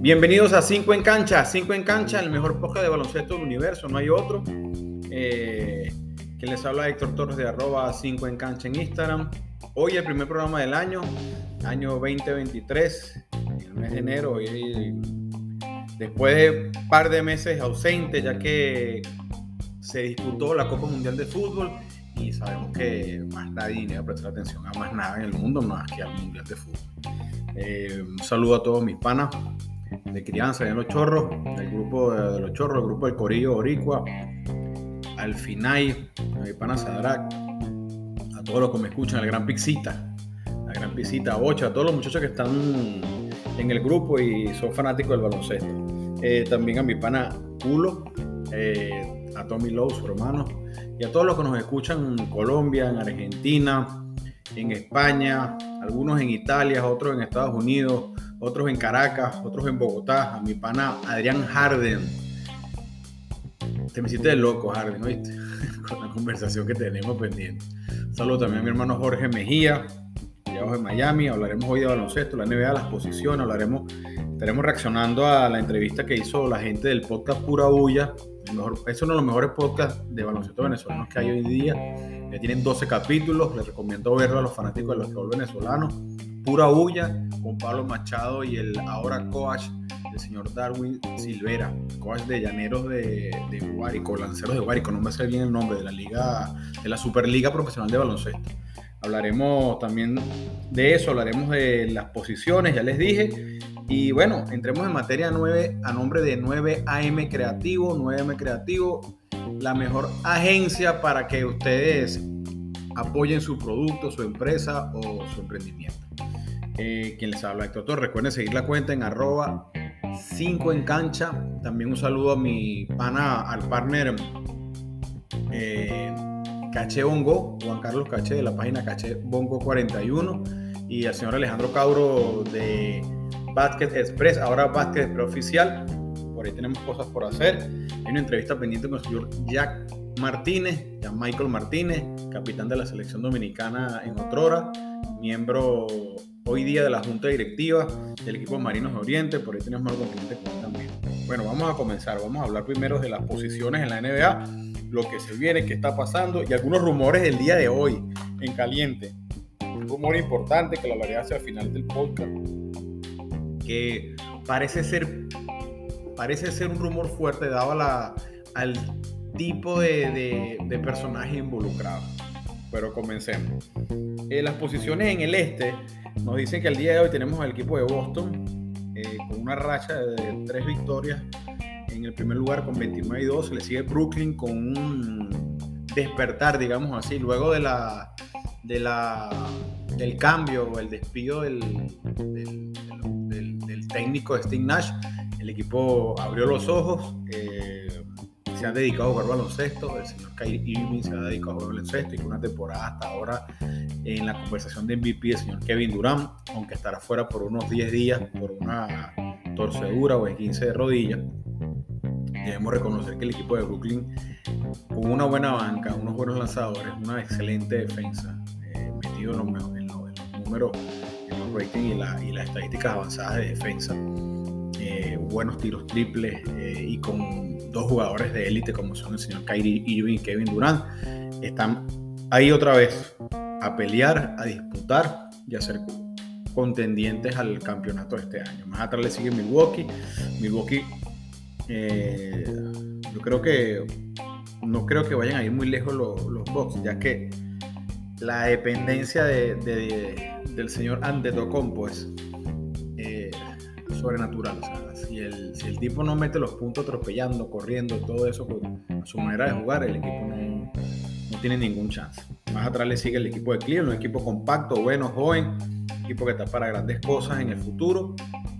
Bienvenidos a 5 en cancha, 5 en cancha, el mejor podcast de baloncesto del universo, no hay otro. Eh, les habla Héctor Torres de arroba 5 en cancha en Instagram. Hoy el primer programa del año, año 2023, el mes de enero, después de un par de meses ausente, ya que se disputó la Copa Mundial de Fútbol y sabemos que más nadie va a prestar atención a más nada en el mundo más que al Mundial de Fútbol. Eh, un saludo a todos mis panas de crianza en los chorros, del grupo de, los chorros, el grupo del Corillo Oricua, al Finay, a mi pana Sadrak, a todos los que me escuchan, al Gran Pixita, la Gran Pixita 8, a todos los muchachos que están en el grupo y son fanáticos del baloncesto. Eh, también a mi pana Culo, eh, a Tommy Lowe, su hermano, y a todos los que nos escuchan en Colombia, en Argentina, en España, algunos en Italia, otros en Estados Unidos, otros en Caracas, otros en Bogotá, a mi pana Adrián Harden. Te me hiciste de loco, Harden, ¿oíste? Con la conversación que tenemos pendiente. Saludos también a mi hermano Jorge Mejía, allá en Miami. Hablaremos hoy de baloncesto, la NBA, las posiciones, hablaremos, estaremos reaccionando a la entrevista que hizo la gente del podcast Pura Bulla. Es uno de los mejores podcasts de baloncesto venezolanos que hay hoy día. Ya tienen 12 capítulos, les recomiendo verlo a los fanáticos de los venezolanos Pura Bulla con Pablo Machado y el ahora coach del señor Darwin Silvera, coach de Llaneros de, de Guárico, Lanceros de Guárico, no me sé bien el nombre, de la Liga, de la Superliga Profesional de Baloncesto. Hablaremos también de eso, hablaremos de las posiciones, ya les dije. Y bueno, entremos en materia 9 a nombre de 9AM Creativo, 9AM Creativo, la mejor agencia para que ustedes apoyen su producto, su empresa o su emprendimiento. Eh, quien les habla Héctor Torres. Recuerden seguir la cuenta en arroba 5 en cancha. También un saludo a mi pana, al partner eh, Caché Bongo, Juan Carlos Caché de la página Caché Bongo 41 y al señor Alejandro Cauro de Basket Express, ahora Basket Express Oficial. Por ahí tenemos cosas por hacer. Hay una entrevista pendiente con el señor Jack Martínez, ya Michael Martínez, capitán de la selección dominicana en Otrora, miembro hoy día de la Junta Directiva del equipo Marinos de Oriente, por ahí tenemos algo pendiente con también. Bueno, vamos a comenzar, vamos a hablar primero de las posiciones en la NBA, lo que se viene, qué está pasando y algunos rumores del día de hoy en caliente. Un rumor importante que lo hablaré hacia el final del podcast, que parece ser, parece ser un rumor fuerte dado la, al tipo de, de personaje involucrado. Pero comencemos. Eh, las posiciones en el este nos dicen que el día de hoy tenemos al equipo de Boston eh, con una racha de tres victorias. En el primer lugar con 29 y 2, le sigue Brooklyn con un despertar, digamos así, luego de la, de la, del cambio o el despido del, del, del, técnico Steve Nash. El equipo abrió los ojos. Eh, se han dedicado a jugar baloncesto, el señor Kyrie Irving se ha dedicado a jugar baloncesto y con una temporada hasta ahora en la conversación de MVP el señor Kevin Durant, aunque estará fuera por unos 10 días por una torcedura o 15 de rodilla. Debemos reconocer que el equipo de Brooklyn, con una buena banca, unos buenos lanzadores, una excelente defensa, eh, metido en los, en, números, en los ratings y, y las estadísticas avanzadas de defensa, eh, buenos tiros triples eh, y con dos jugadores de élite como son el señor Kyrie Irving y Kevin Durant, están ahí otra vez a pelear, a disputar y a ser contendientes al campeonato de este año. Más atrás le sigue Milwaukee. Milwaukee, eh, yo creo que no creo que vayan a ir muy lejos los, los Bucks, ya que la dependencia de, del señor Antetokounmpo es eh, sobrenatural. si, el, tipo no mete los puntos atropellando, corriendo, todo eso, pues, a su manera de jugar, el equipo no, tiene ningún chance. Más atrás le sigue el equipo de Cleveland, un equipo compacto, bueno, joven, equipo que está para grandes cosas en el futuro.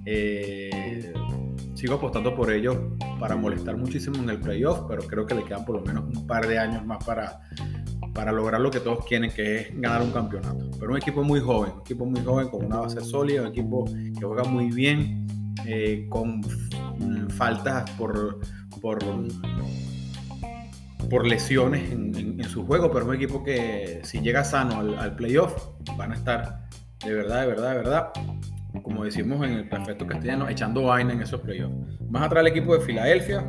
Eh, sigo apostando por ellos para molestar muchísimo en el playoff, pero creo que le quedan por lo menos un par de años más para, para lograr lo que todos quieren, que es ganar un campeonato. Pero un equipo muy joven, un equipo muy joven con una base sólida, un equipo que juega muy bien, eh, con faltas por, por por lesiones en, su juego, pero un equipo que si llega sano al, playoff, van a estar de verdad, de verdad, de verdad, como decimos en el perfecto castellano, echando vaina en esos playoffs. Más atrás el equipo de Filadelfia,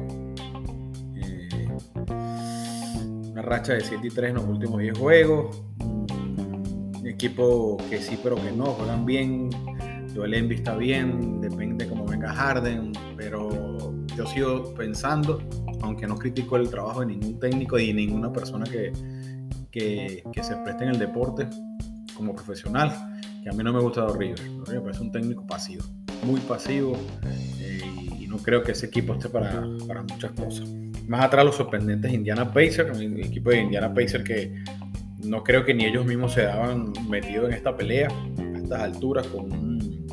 una racha de 7 y 3 en los últimos 10 juegos, equipo que sí pero que no, juegan bien, Joel Embiid está bien, depende de cómo venga Harden, pero yo sigo pensando aunque no critico el trabajo de ningún técnico y ninguna persona que, que, se preste en el deporte como profesional, que a mí no me gusta Rivers. Me parece un técnico pasivo, muy pasivo, eh, y no creo que ese equipo esté para, para, muchas cosas. Más atrás los sorprendentes Indiana Pacers, el equipo de Indiana Pacers que no creo que ni ellos mismos se daban metido en esta pelea a estas alturas con un,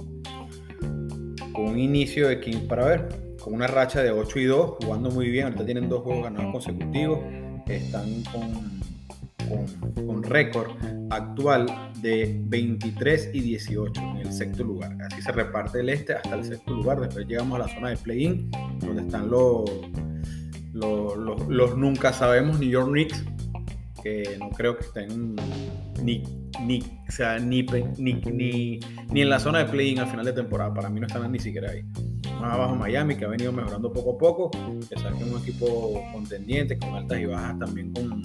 con un inicio de King para ver con una racha de 8 y 2, jugando muy bien. Ahorita tienen dos juegos ganados consecutivos. Están con, con, récord actual de 23 y 18 en el sexto lugar. Así se reparte el este hasta el sexto lugar. Después llegamos a la zona de play-in, donde están los, los, los, nunca sabemos New York Knicks, que no creo que estén ni, ni, o sea, ni, ni, ni, en la zona de play-in al final de temporada. Para mí no están ni siquiera ahí más abajo Miami, que ha venido mejorando poco a poco, que es un equipo contendiente, con altas y bajas también con,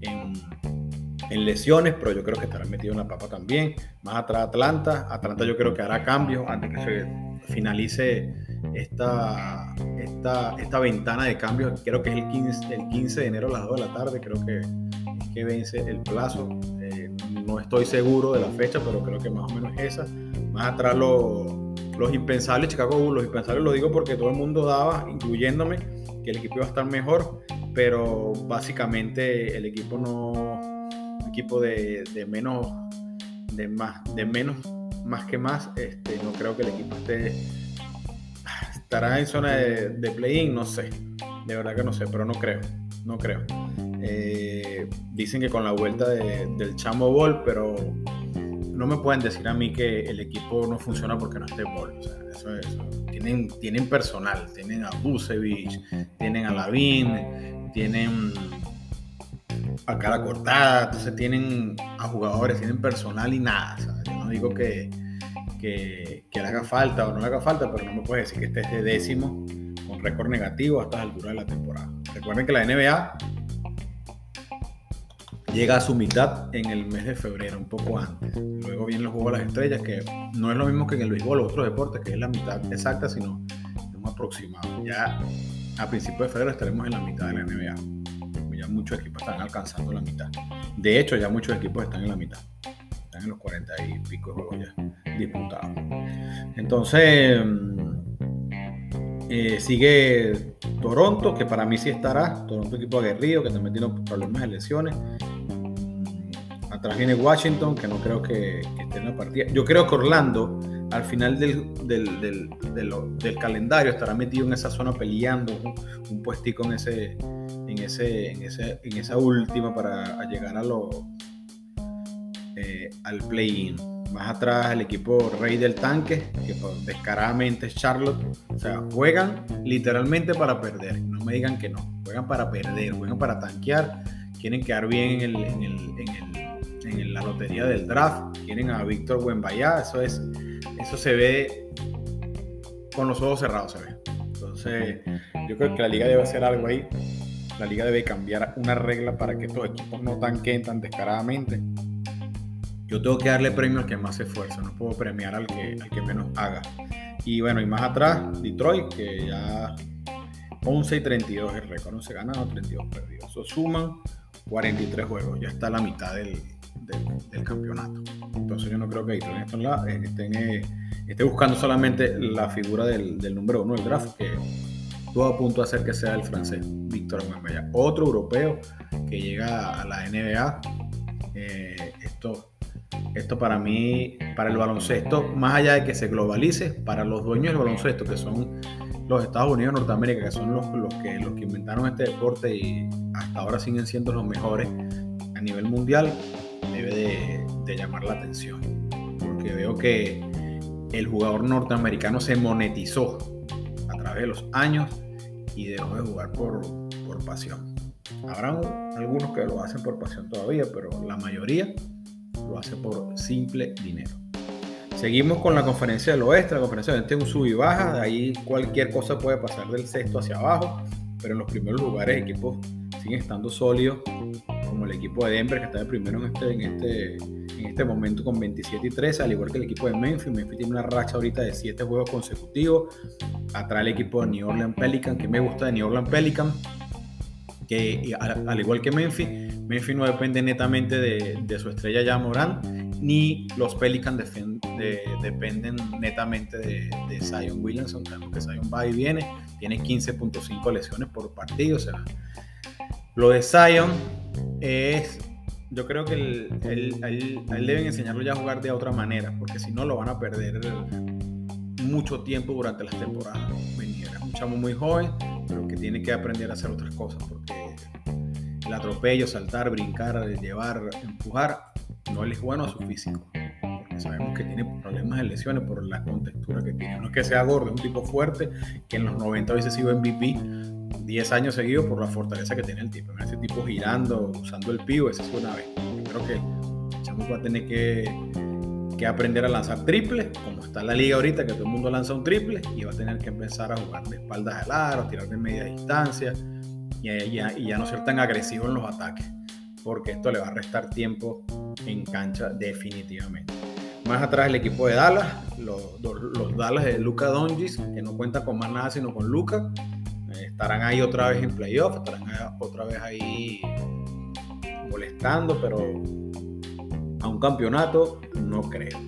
en, lesiones, pero yo creo que estará metido en la papa también. Más atrás Atlanta, Atlanta yo creo que hará cambios antes que se finalice esta, esta, esta ventana de cambios, creo que es el 15, el 15 de enero a las 2 de la tarde, creo que, que vence el plazo. Eh, no estoy seguro de la fecha, pero creo que más o menos es esa. Más atrás lo los impensables Chicago Bulls, los impensables lo digo porque todo el mundo daba, incluyéndome, que el equipo iba a estar mejor, pero básicamente el equipo no, equipo de, menos, de más, de menos, más que más, este, no creo que el equipo esté, estará en zona de, play-in, no sé, de verdad que no sé, pero no creo, no creo. Eh, dicen que con la vuelta del Chamo Ball, pero no me pueden decir a mí que el equipo no funciona porque no esté Ball. Tienen, tienen personal, tienen a Busevich, tienen a Lavín, tienen a cara cortada, entonces tienen a jugadores, tienen personal y nada. Yo no digo que, que, le haga falta o no le haga falta, pero no me puedes decir que esté de décimo con récord negativo a estas alturas de la temporada. Recuerden que la NBA llega a su mitad en el mes de febrero, un poco antes. Luego vienen los Juegos de las Estrellas, que no es lo mismo que en el béisbol o otros deportes, que es la mitad exacta, sino un aproximado. Ya a principios de febrero estaremos en la mitad de la NBA. Ya muchos equipos están alcanzando la mitad. De hecho, ya muchos equipos están en la mitad. En los 40 y pico de juegos ya disputados. Entonces, eh, sigue Toronto, que para mí sí estará. Toronto, equipo aguerrido, que también tiene problemas de lesiones. Atrás viene Washington, que no creo que, esté en la partida. Yo creo que Orlando, al final del, del, calendario, estará metido en esa zona peleando un, puestico en ese, en ese, en ese, en esa última para llegar a lo, eh, al play-in. Más atrás el equipo Rey del Tanque, que descaradamente es Charlotte. O sea, juegan literalmente para perder. No me digan que no. Juegan para perder, juegan para tanquear. Quieren quedar bien en la lotería del draft, quieren a Víctor Buenbayá, eso es, eso se ve con los ojos cerrados, se ve. Entonces, yo creo que la liga debe hacer algo ahí. La liga debe cambiar una regla para que estos equipos no tanquen tan descaradamente. Yo tengo que darle premio al que más se esfuerza, no puedo premiar al que, al que menos haga. Y bueno, y más atrás, Detroit, que ya 11 y 32 el récord, no se gana, 32 perdidos. Eso suman 43 juegos, ya está a la mitad del, del, campeonato. Entonces yo no creo que Detroit estén, eh, esté buscando solamente la figura del, número uno del draft, que todo a punto de hacer que sea el francés Víctor Wembanyama. Otro europeo que llega a la NBA. Eh, esto, esto para mí, para el baloncesto, más allá de que se globalice, para los dueños del baloncesto, que son los Estados Unidos de Norteamérica, que son los, los, que, los que inventaron este deporte y hasta ahora siguen siendo los mejores a nivel mundial, debe de, llamar la atención. Porque veo que el jugador norteamericano se monetizó a través de los años y dejó de jugar por, por pasión. Habrán algunos que lo hacen por pasión todavía, pero la mayoría lo hace por simple dinero. Seguimos con la conferencia del oeste. La conferencia del oeste es un sub y baja. De ahí cualquier cosa puede pasar del sexto hacia abajo. Pero en los primeros lugares equipos siguen estando sólidos. Como el equipo de Denver que está de primero en este, en este, en este momento con 27 y 13. Al igual que el equipo de Memphis. Memphis tiene una racha ahorita de 7 juegos consecutivos. Atrás el equipo de New Orleans Pelican. Que me gusta de New Orleans Pelican. Que al, igual que Memphis. Memphis no depende netamente de, su estrella ya Morán ni los Pelicans dependen netamente de, de, Zion Williamson, que Zion va y viene, tiene 15.5 lesiones por partido, o sea, lo de Zion es, yo creo que él, deben enseñarlo ya a jugar de otra manera, porque si no lo van a perder mucho tiempo durante las temporadas venideras. Un chamo muy joven, pero que tiene que aprender a hacer otras cosas, porque el atropello, saltar, brincar, llevar, empujar, no le es bueno a su físico. Porque sabemos que tiene problemas de lesiones por la contextura que tiene. No es que sea gordo, es un tipo fuerte que en los 90 veces sido MVP 10 años seguidos por la fortaleza que tiene el tipo. Ese tipo girando, usando el pivo, esa es una vez. Creo que Chamo va a tener que, que, aprender a lanzar triples, como está la liga ahorita, que todo el mundo lanza un triple, y va a tener que empezar a jugar de espaldas al aro, tirar de media distancia, y y ya no ser tan agresivo en los ataques, porque esto le va a restar tiempo en cancha definitivamente. Más atrás el equipo de Dallas, los, los Dallas de Luca Donjis, que no cuenta con más nada sino con Luca, eh, estarán ahí otra vez en playoff, estarán otra vez ahí molestando, pero a un campeonato no creo.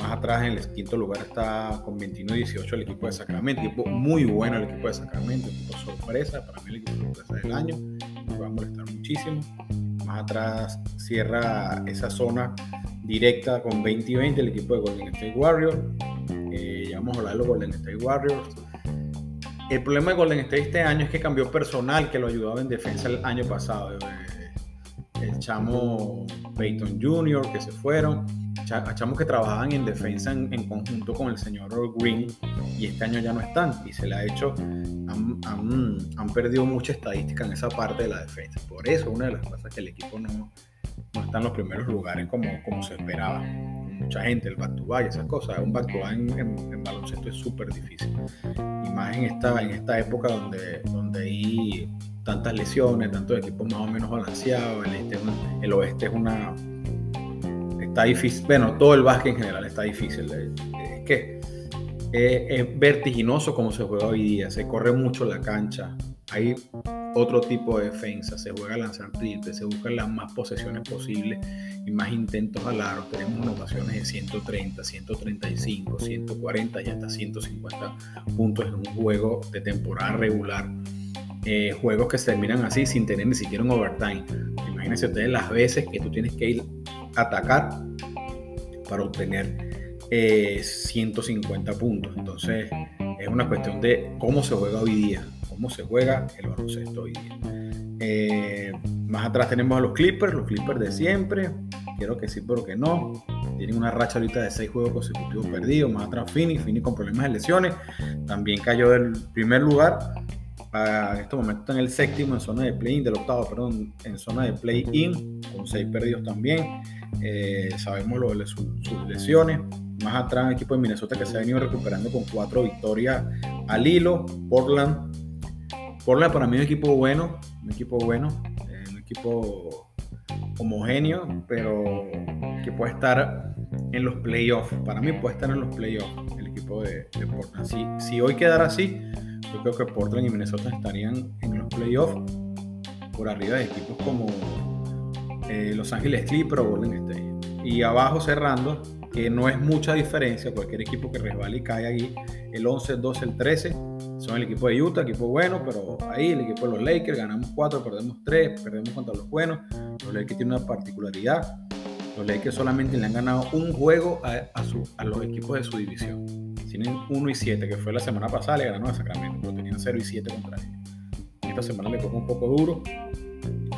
Más atrás en el quinto lugar está con 21 y 18 el equipo de Sacramento, equipo muy bueno el equipo de Sacramento, equipo sorpresa, para mí el equipo sorpresa del año, me va a molestar muchísimo más atrás cierra esa zona directa con 20 y 20 el equipo de Golden State Warriors. Eh, ya vamos a hablar de los Golden State Warriors. El problema de Golden State este año es que cambió personal que lo ayudaba en defensa el año pasado. Eh, el chamo Peyton Jr., que se fueron chamos que trabajaban en defensa en, conjunto con el señor Green y este año ya no están y se le ha hecho, han, han, perdido mucha estadística en esa parte de la defensa. Por eso una de las cosas que el equipo no, no está en los primeros lugares como, como se esperaba. Mucha gente, el back to back, esas cosas, un back to back en, baloncesto es súper difícil. Y más en esta, en esta época donde, donde hay tantas lesiones, tantos equipos más o menos balanceados, el, este, el oeste es una está difícil. Bueno, todo el básquet en general está difícil. Es que es vertiginoso como se juega hoy día. Se corre mucho la cancha. Hay otro tipo de defensa. Se juega a lanzar triple. Se buscan las más posesiones posibles y más intentos al aro. Tenemos anotaciones de 130, 135, 140 y hasta 150 puntos en un juego de temporada regular. Eh, juegos que se terminan así sin tener ni siquiera un overtime. Imagínense ustedes las veces que tú tienes que ir atacar para obtener 150 eh, puntos. Entonces es una cuestión de cómo se juega hoy día, cómo se juega el baloncesto hoy día. Eh, más atrás tenemos a los Clippers, los Clippers de siempre. Quiero que sí, pero que no. Tienen una racha ahorita de seis juegos consecutivos perdidos. Más atrás Phoenix, Phoenix con problemas de lesiones. También cayó del primer lugar. En este momento está en el séptimo en zona de play-in, del octavo, perdón, en zona de play-in, con seis perdidos también. Eh, sabemos lo de sus, lesiones. Más atrás, el equipo de Minnesota que se ha venido recuperando con cuatro victorias al hilo. Portland. Portland para mí es un equipo bueno, un equipo bueno, eh, un equipo homogéneo, pero que puede estar en los playoffs. Para mí puede estar en los playoffs el equipo de, Portland. Si, si, hoy quedara así, yo creo que Portland y Minnesota estarían en los playoffs por arriba de equipos como eh, Los Ángeles Clippers o Golden State. Y abajo cerrando, que no es mucha diferencia, cualquier equipo que resbale y cae ahí, el 11, el 12, el 13, son el equipo de Utah, equipo bueno, pero ahí el equipo de los Lakers, ganamos 4, perdemos 3, perdemos contra los buenos. Los Lakers tienen una particularidad, los Lakers solamente le han ganado un juego a, su, a los equipos de su división. Tienen 1 y 7, que fue la semana pasada, le ganaron a Sacramento, pero tenían 0 y 7 contra ellos. Esta semana le tocó un poco duro,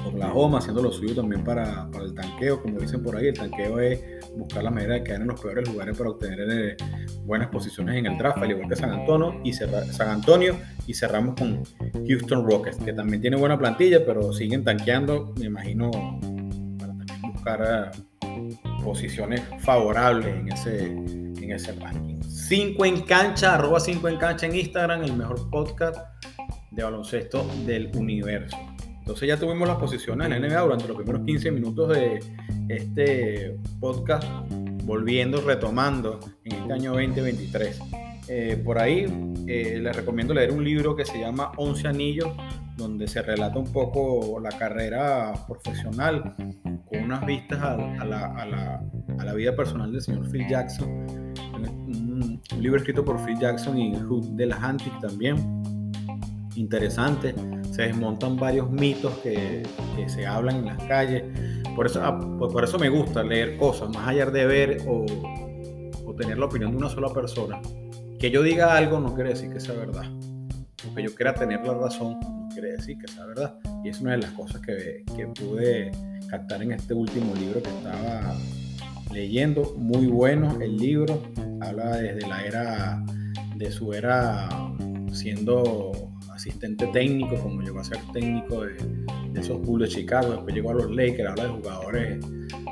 Oklahoma, haciendo lo suyo también para, el tanqueo, como dicen por ahí. El tanqueo es buscar la manera de quedar en los peores lugares para obtener eh, buenas posiciones en el draft, al igual que San Antonio, y San Antonio. Y cerramos con Houston Rockets, que también tiene buena plantilla, pero siguen tanqueando, me imagino, para también buscar eh, posiciones favorables en ese, en ese ranking. 5 en cancha, arroba 5 en cancha en Instagram, el mejor podcast de baloncesto del universo. Entonces ya tuvimos las posiciones en NBA durante los primeros 15 minutos de este podcast, volviendo, retomando en este año 2023. Eh, por ahí eh, les recomiendo leer un libro que se llama 11 Anillos, donde se relata un poco la carrera profesional con unas vistas a, la, a, la, a la, vida personal del señor Phil Jackson. Un, libro escrito por Phil Jackson y Hugh de la Antic también interesante. Se desmontan varios mitos que, se hablan en las calles. Por eso, ah, por eso me gusta leer cosas, más allá de ver o, tener la opinión de una sola persona. Que yo diga algo no quiere decir que sea verdad. que yo quiera tener la razón no quiere decir que sea verdad. Y es una de las cosas que, que pude captar en este último libro que estaba leyendo. Muy bueno el libro. Habla desde la era, de su era siendo asistente técnico, como llegó a ser técnico de, esos Bulls de Chicago, después llegó a los Lakers, habla de jugadores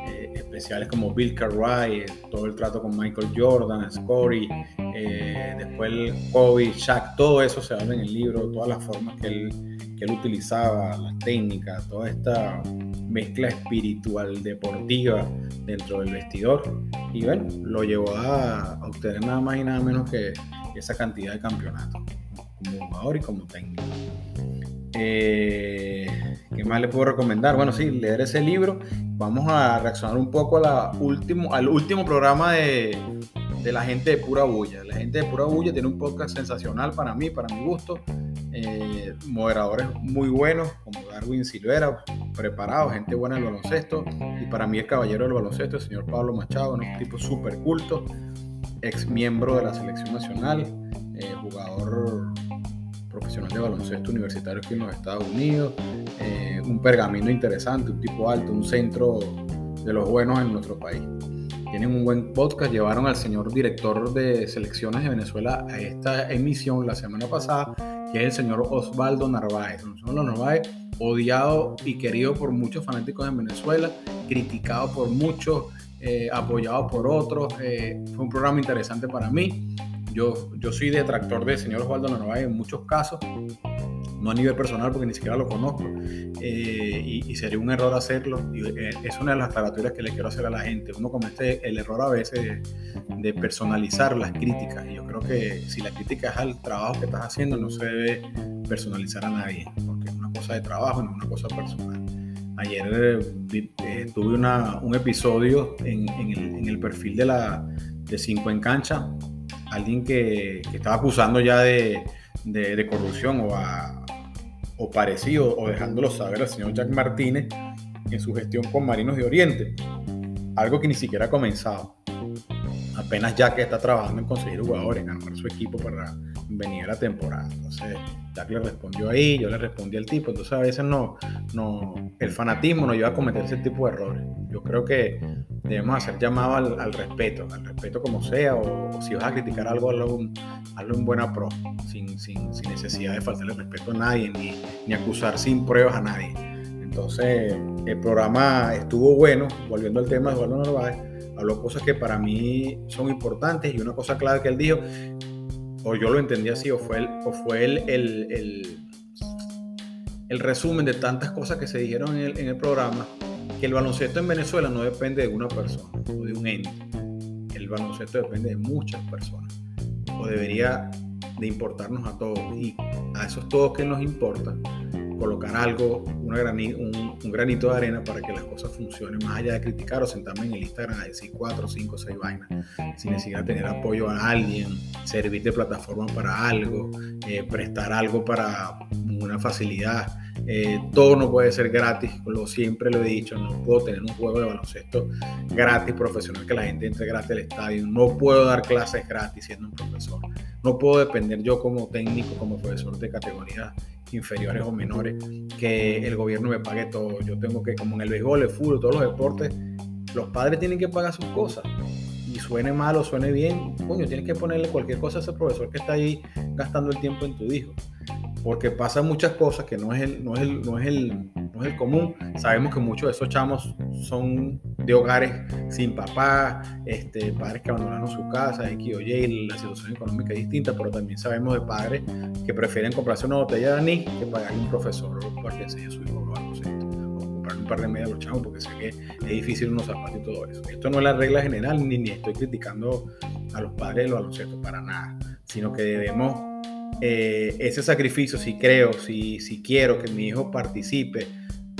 eh, especiales como Bill Cartwright, todo el trato con Michael Jordan, Scottie, eh, después el Kobe, Shaq, todo eso se habla en el libro, todas las formas que él, que él utilizaba, las técnicas, toda esta mezcla espiritual deportiva dentro del vestidor y bueno, lo llevó a, obtener nada más y nada menos que esa cantidad de campeonatos como jugador y como técnico. Eh, ¿Qué más le puedo recomendar? Bueno, sí, leer ese libro. Vamos a reaccionar un poco a la último, al último programa de, de, la gente de Pura Bulla. La gente de Pura Bulla tiene un podcast sensacional para mí, para mi gusto. Eh, moderadores muy buenos, como Darwin Silvera, preparados, gente buena del baloncesto. Y para mí el caballero del baloncesto, el señor Pablo Machado, un tipo súper culto, ex miembro de la selección nacional, eh, jugador profesional de baloncesto universitario aquí en los Estados Unidos, eh, un pergamino interesante, un tipo alto, un centro de los buenos en nuestro país. Tienen un buen podcast, llevaron al señor director de selecciones de Venezuela a esta emisión la semana pasada, es el señor Osvaldo Narváez. Osvaldo Narváez, odiado y querido por muchos fanáticos en Venezuela, criticado por muchos, eh, apoyado por otros. Eh, fue un programa interesante para mí. Yo, yo soy detractor del señor Osvaldo Narváez en muchos casos, no a nivel personal porque ni siquiera lo conozco, eh, y, sería un error hacerlo. Y, eh, es una de las aclaratorias que le quiero hacer a la gente. Uno comete el error a veces de, personalizar las críticas, y yo creo que si la crítica es al trabajo que estás haciendo, no se debe personalizar a nadie, porque es una cosa de trabajo, no es una cosa personal. Ayer eh, tuve una, un episodio en, el, perfil de la de 5 en cancha alguien que, estaba acusando ya de, corrupción o, o parecido, o dejándolo saber al señor Jack Martínez en su gestión con Marinos de Oriente. Algo que ni siquiera ha comenzado. Apenas Jack está trabajando en conseguir jugadores, en armar su equipo para venir a la temporada. Entonces, Jack le respondió ahí, yo le respondí al tipo. Entonces, a veces no, no, el fanatismo nos lleva a cometer ese tipo de errores. Yo creo que debemos hacer llamado al, respeto, al respeto como sea, o, si vas a criticar algo, hazlo, en buena pro, sin, sin, sin, necesidad de faltarle respeto a nadie, ni, ni acusar sin pruebas a nadie. Entonces, el programa estuvo bueno, volviendo al tema de Eduardo Narváez, habló cosas que para mí son importantes y una cosa clave que él dijo, o yo lo entendí así, o fue el, o fue el, el, el, el resumen de tantas cosas que se dijeron en el, en el programa, que el baloncesto en Venezuela no depende de una persona o de un ente. El baloncesto depende de muchas personas. O debería de importarnos a todos. Y a esos todos que nos importa, colocar algo, un, granito de arena para que las cosas funcionen, más allá de criticar o sentarme en el Instagram a decir cuatro, cinco, seis vainas, sin necesidad de tener apoyo a alguien, servir de plataforma para algo, eh, prestar algo para una facilidad. Eh, todo no puede ser gratis, lo siempre lo he dicho, no puedo tener un juego de baloncesto gratis, profesional, que la gente entre gratis al estadio, no puedo dar clases gratis siendo un profesor, no puedo depender yo como técnico, como profesor de categoría inferiores o menores, que el gobierno me pague todo. Yo tengo que, como en el béisbol, el fútbol, todos los deportes, los padres tienen que pagar sus cosas. Y suene mal o suene bien, coño, tienes que ponerle cualquier cosa a ese profesor que está ahí gastando el tiempo en tu hijo porque pasan muchas cosas que no es el, no es el, no es el, no es el común. Sabemos que muchos de esos chamos son de hogares sin papá, este, padres que abandonaron su casa, X o Y, la situación económica es distinta, pero también sabemos de padres que prefieren comprarse una botella de anís que pagarle un profesor para que enseñe a su hijo o comprar un par de medias a los chavos porque sé que es difícil unos zapatos y todo eso. Esto no es la regla general, ni, ni estoy criticando a los padres de los baloncesto para nada, sino que debemos eh, ese sacrificio, si creo, si, si quiero que mi hijo participe,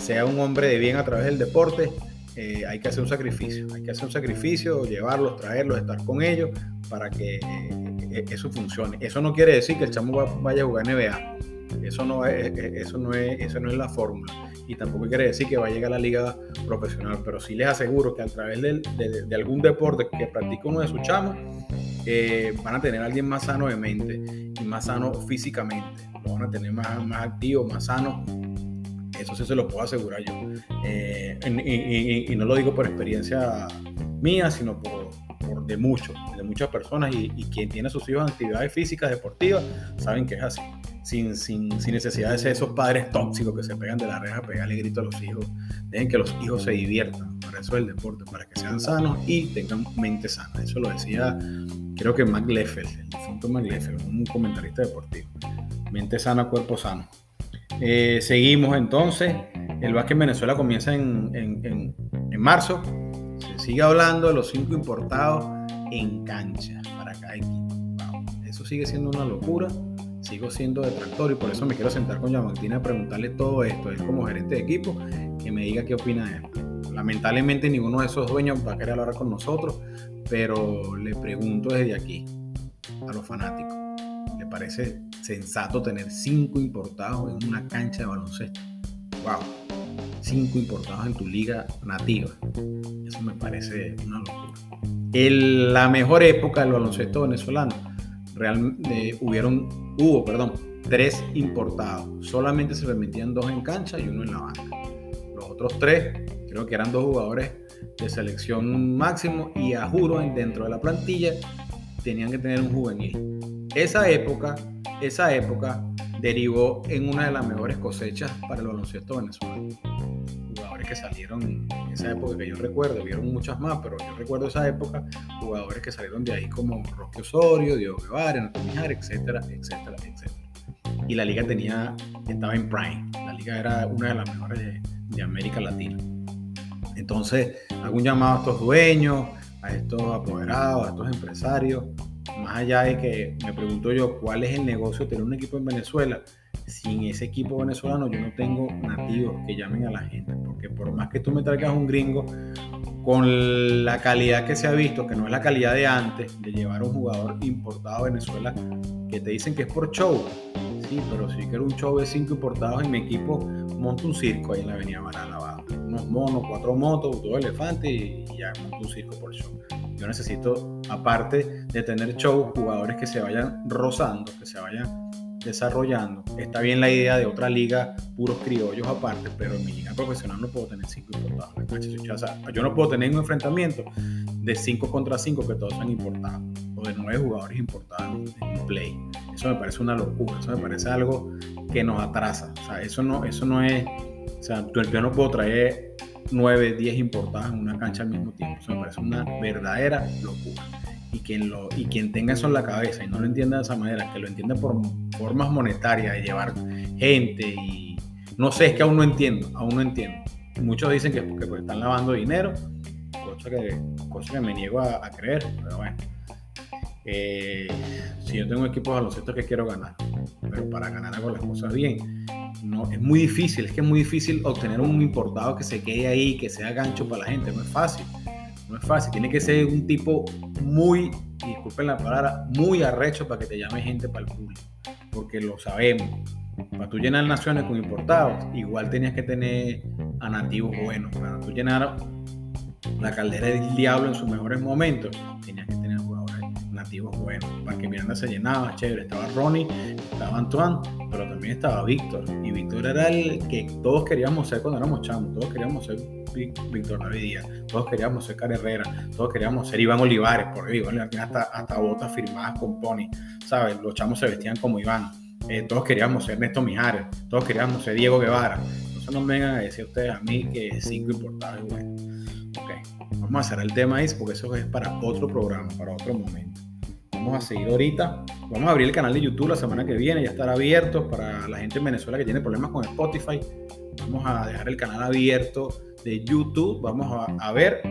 sea un hombre de bien a través del deporte, eh, hay que hacer un sacrificio. Hay que hacer un sacrificio, llevarlos, traerlos, estar con ellos para que eh, eso funcione. Eso no quiere decir que el chamo vaya a jugar NBA. Eso no es, eso no es, eso no es la fórmula. Y tampoco quiere decir que va a llegar a la liga profesional. Pero sí les aseguro que a través de, de algún deporte que practique uno de sus chamos, van a tener a alguien más sano de mente y más sano físicamente. Lo van a tener más, más activo, más sano. Eso se lo puedo asegurar yo. Eh, y, no lo digo por experiencia mía, sino por, de muchos, de muchas personas. Y, quien tiene a sus hijos actividades físicas, deportivas, saben que es así sin, sin, sin, necesidad de ser esos padres tóxicos que se pegan de la reja pegarle grito a los hijos. Dejen que los hijos se diviertan. Para eso es el deporte, para que sean sanos y tengan mente sana. Eso lo decía, creo que Mac Leffel, el difunto Mac Leffel, un comentarista deportivo. Mente sana, cuerpo sano. Eh, seguimos entonces. El básquet en Venezuela comienza en, en, en, marzo. Se sigue hablando de los cinco importados en cancha para cada equipo. Eso sigue siendo una locura sigo siendo detractor y por eso me quiero sentar con Martina a preguntarle todo esto, él como gerente de equipo, que me diga qué opina de él. Lamentablemente ninguno de esos dueños va a querer hablar con nosotros, pero le pregunto desde aquí a los fanáticos, ¿le parece sensato tener cinco importados en una cancha de baloncesto? ¡Wow! Cinco importados en tu liga nativa. Eso me parece una locura. El, la mejor época del baloncesto venezolano realmente hubieron, hubo, perdón, tres importados. Solamente se permitían dos en cancha y uno en la banca. Los otros tres, creo que eran dos jugadores de selección máximo y a juro dentro de la plantilla tenían que tener un juvenil. Esa época, esa época derivó en una de las mejores cosechas para el baloncesto venezolano que salieron en esa época que yo recuerdo, vieron muchas más, pero yo recuerdo esa época, jugadores que salieron de ahí como Roque Osorio, Diego Guevara, Nato Mijar, etcétera, etcétera, etcétera. Y la liga tenía, estaba en prime, la liga era una de las mejores de, de América Latina. Entonces, un llamado a estos dueños, a estos apoderados, a estos empresarios, más allá de que me pregunto yo cuál es el negocio de tener un equipo en Venezuela, sin ese equipo venezolano yo no tengo nativos que llamen a la gente, porque por más que tú me traigas un gringo, con la calidad que se ha visto, que no es la calidad de antes, de llevar un jugador importado a Venezuela, que te dicen que es por show, sí, pero si quiero un show de cinco importados en mi equipo, monto un circo ahí en la avenida Lavado, unos monos, cuatro motos, dos elefantes y ya monto un circo por show. Yo necesito, aparte de tener show, jugadores que se vayan rozando, que se vayan desarrollando. Está bien la idea de otra liga, puros criollos aparte, pero en mi liga profesional no puedo tener cinco importados. yo no puedo tener un enfrentamiento de cinco contra cinco que todos sean importados, o de nueve jugadores importados en un play. Eso me parece una locura, eso me parece algo que nos atrasa. O sea, eso no, eso no es. O sea, yo no puedo traer nueve, diez importados en una cancha al mismo tiempo. Eso me parece una verdadera locura y quien, lo, y quien tenga eso en la cabeza y no lo entienda de esa manera, que lo entienda por formas monetarias de llevar gente y no sé, es que aún no entiendo, aún no entiendo. Muchos dicen que porque pues, están lavando dinero, cosa que, cosa que me niego a, creer, pero bueno. Eh, si yo tengo un equipo de baloncesto que quiero ganar, pero para ganar hago las cosas bien. No, es muy difícil, es que es muy difícil obtener un importado que se quede ahí, que sea gancho para la gente, no es fácil no es fácil, tiene que ser un tipo muy, disculpen la palabra, muy arrecho para que te llame gente para el público, porque lo sabemos. Para tú llenar naciones con importados, igual tenías que tener a nativos buenos. Para tú llenar la caldera del diablo en sus mejores momentos, tenías que tener alternativos buenos. Parque Miranda se llenaba, chévere. Estaba Ronnie, estaba Antoine, pero también estaba Víctor. Y Víctor era el que todos queríamos ser cuando éramos chamos. Todos queríamos ser Víctor David. Todos queríamos ser Cara Herrera. Todos queríamos ser Iván Olivares. Porque Iván Olivares hasta, hasta botas firmadas con Pony. ¿Sabes? Los chamos se vestían como Iván. Eh, todos queríamos ser Néstor Mijares. Todos queríamos ser Diego Guevara. Entonces no me vengan a decir ustedes a mí que cinco importados es bueno. Ok, vamos a cerrar el tema ahí porque eso es para otro programa, para otro momento. Vamos a seguir ahorita. Vamos a abrir el canal de YouTube la semana que viene. Ya estará abierto para la gente en Venezuela que tiene problemas con Spotify. Vamos a dejar el canal abierto de YouTube. Vamos a, ver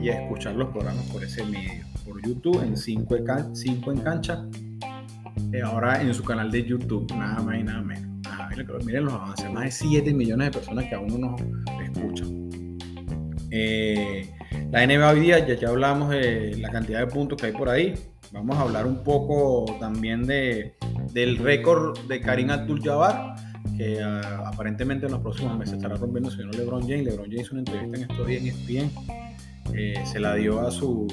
y a escuchar los programas por ese medio. Por YouTube en 5 en, cancha. Eh, ahora en su canal de YouTube. Nada más y nada menos. miren, los avances. Más de 7 millones de personas que aún no nos escuchan. Eh, la NBA hoy día, ya, ya hablamos de la cantidad de puntos que hay por ahí. Vamos a hablar un poco también de, del récord de Karim Abdul-Jabbar, que ah, aparentemente en los próximos meses estará rompiendo el señor LeBron James. LeBron James hizo una entrevista en estos días en ESPN. Eh, se la dio a su,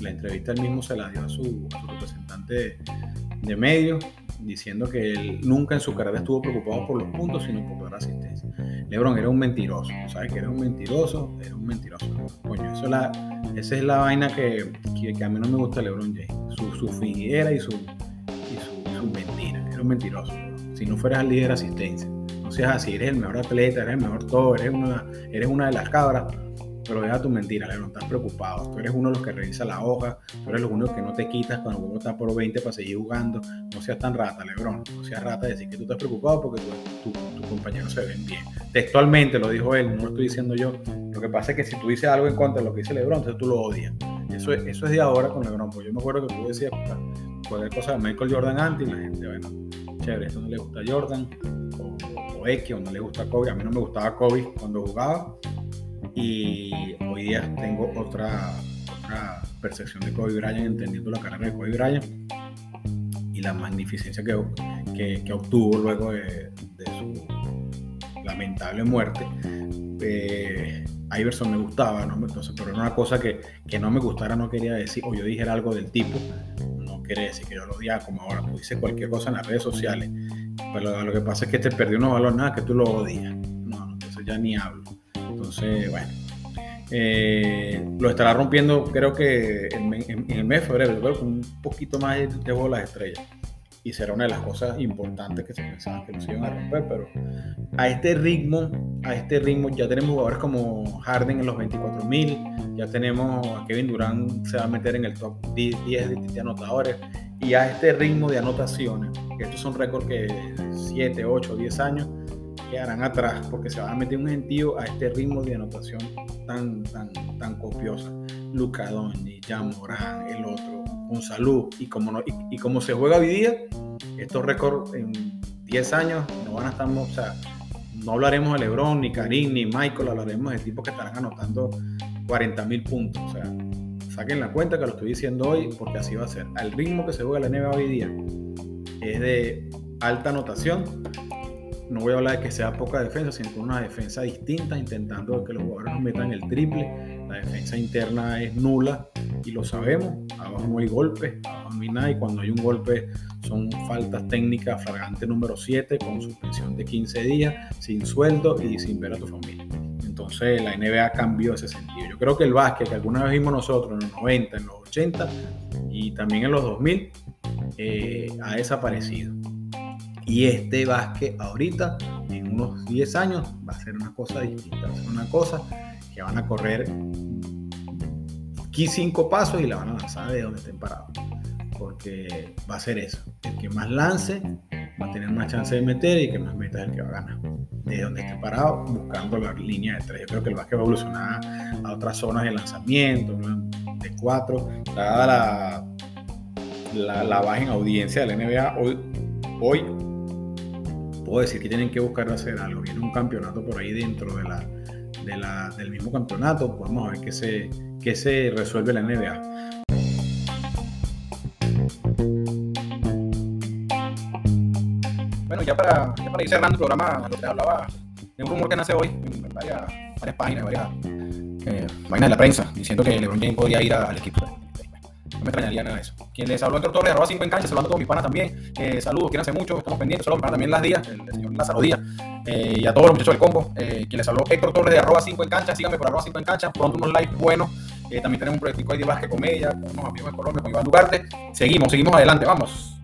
la entrevista él mismo se la dio a su, representante de medios diciendo que él nunca en su carrera estuvo preocupado por los puntos, sino por la asistencia. LeBron era un mentiroso, ¿sabes? Que era un mentiroso, era un mentiroso. Coño, eso la, esa es la vaina que, que, a mí no me gusta LeBron James. Su, su fingidera y su, y su, mentira. Era un mentiroso. Si no fueras el líder de asistencia, no seas así, eres el mejor atleta, eres el mejor todo, eres una, eres una de las cabras pero deja tu mentira, no estás preocupado. Tú eres uno de los que revisa la hoja, tú eres lo único que no te quitas cuando uno está por 20 para seguir jugando. No seas tan rata, Lebron. No seas rata de decir que tú estás preocupado porque tus tu, compañeros se ven bien. Textualmente lo dijo él, no lo estoy diciendo yo. Lo que pasa es que si tú dices algo en contra de lo que dice Lebron, entonces tú lo odias. Eso es, eso es de ahora con Lebron. Pues yo me acuerdo que tú decías cualquier cosa de Michael Jordan antes y la gente, bueno, chévere, eso no le gusta a Jordan o, o X o no le gusta a Kobe. A mí no me gustaba Kobe cuando jugaba y hoy día tengo otra, percepción de Kobe Bryant, entendiendo la carrera de Kobe Bryant y la magnificencia que, que, obtuvo luego de, su lamentable muerte. Eh, Iverson me gustaba. Entonces, pero era una cosa que, que, no me gustara, no quería decir, o yo dijera algo del tipo, no quiere decir que yo lo odiaba como ahora, tú dices cualquier cosa en las redes sociales, pero lo que pasa es que te perdió unos valores, nada, que tú lo odias. No, entonces ya ni hablo. Entonces, bueno, eh, lo estará rompiendo creo que en, el mes de febrero, creo con un poquito más de bolas estrellas. Y será una de las cosas importantes que se pensaban que no se iban a romper, pero a este ritmo, a este ritmo ya tenemos jugadores como Harden en los 24.000, ya tenemos a Kevin Durant se va a meter en el top 10 de anotadores, y a este ritmo de anotaciones, que estos son récords que 7, 8, 10 años, quedarán atrás porque se van a meter un gentío a este ritmo de anotación tan, tan, tan copiosa. Luca Jan Morán, el otro, con salud y como, no, y, como se juega hoy día, estos récords en 10 años no van a estar, o sea, no hablaremos de LeBron, ni Karim, ni Michael, hablaremos de tipos que estarán anotando 40 mil puntos. O sea, saquen la cuenta que lo estoy diciendo hoy porque así va a ser. Al ritmo que se juega la NBA hoy día es de alta anotación no voy a hablar de que sea poca defensa, sino con una defensa distinta, intentando que los jugadores nos metan el triple. La defensa interna es nula y lo sabemos. Abajo no hay golpes, abajo no hay nada. Y cuando hay un golpe, son faltas técnicas flagrante número 7, con suspensión de 15 días, sin sueldo y sin ver a tu familia. Entonces la NBA cambió ese sentido. Yo creo que el básquet que alguna vez vimos nosotros en los 90, en los 80 y también en los 2000, eh, ha desaparecido. Y este básquet ahorita, en unos 10 años, va a ser una cosa distinta, va a ser una cosa que van a correr aquí cinco pasos y la van a lanzar de donde estén parados. Porque va a ser eso. El que más lance va a tener más chance de meter y el que más meta es el que va a ganar. De donde esté parado, buscando la línea de tres. Yo creo que el básquet va a evolucionar a otras zonas de lanzamiento, de cuatro. Dada la, la, baja en audiencia de la NBA, hoy, hoy puedo decir que tienen que buscar hacer algo. Viene un campeonato por ahí dentro de la, del mismo campeonato. Vamos a ver qué se, qué se resuelve la NBA. Bueno, ya para, ya para ir cerrando el programa, lo que hablaba de un rumor que nace hoy en varias, varias páginas, varias eh, de la prensa, diciendo que LeBron James podía ir al equipo. No me extrañaría nada de eso. Quien les habló Héctor Torres, arroba 5 en cancha, saludando a todos mis panas también. Eh, saludos, quédense mucho, estamos pendientes. Saludos para también las días, el, señor Lázaro Díaz, eh, y a todos los muchachos del combo. Eh, quien les habló Héctor Torres de arroba 5 en cancha, síganme por arroba 5 en cancha, pronto unos likes buenos. también tenemos un proyecto de Vázquez Comedia, con unos amigos de Colombia, con Iván Dugarte. Seguimos, seguimos adelante, vamos.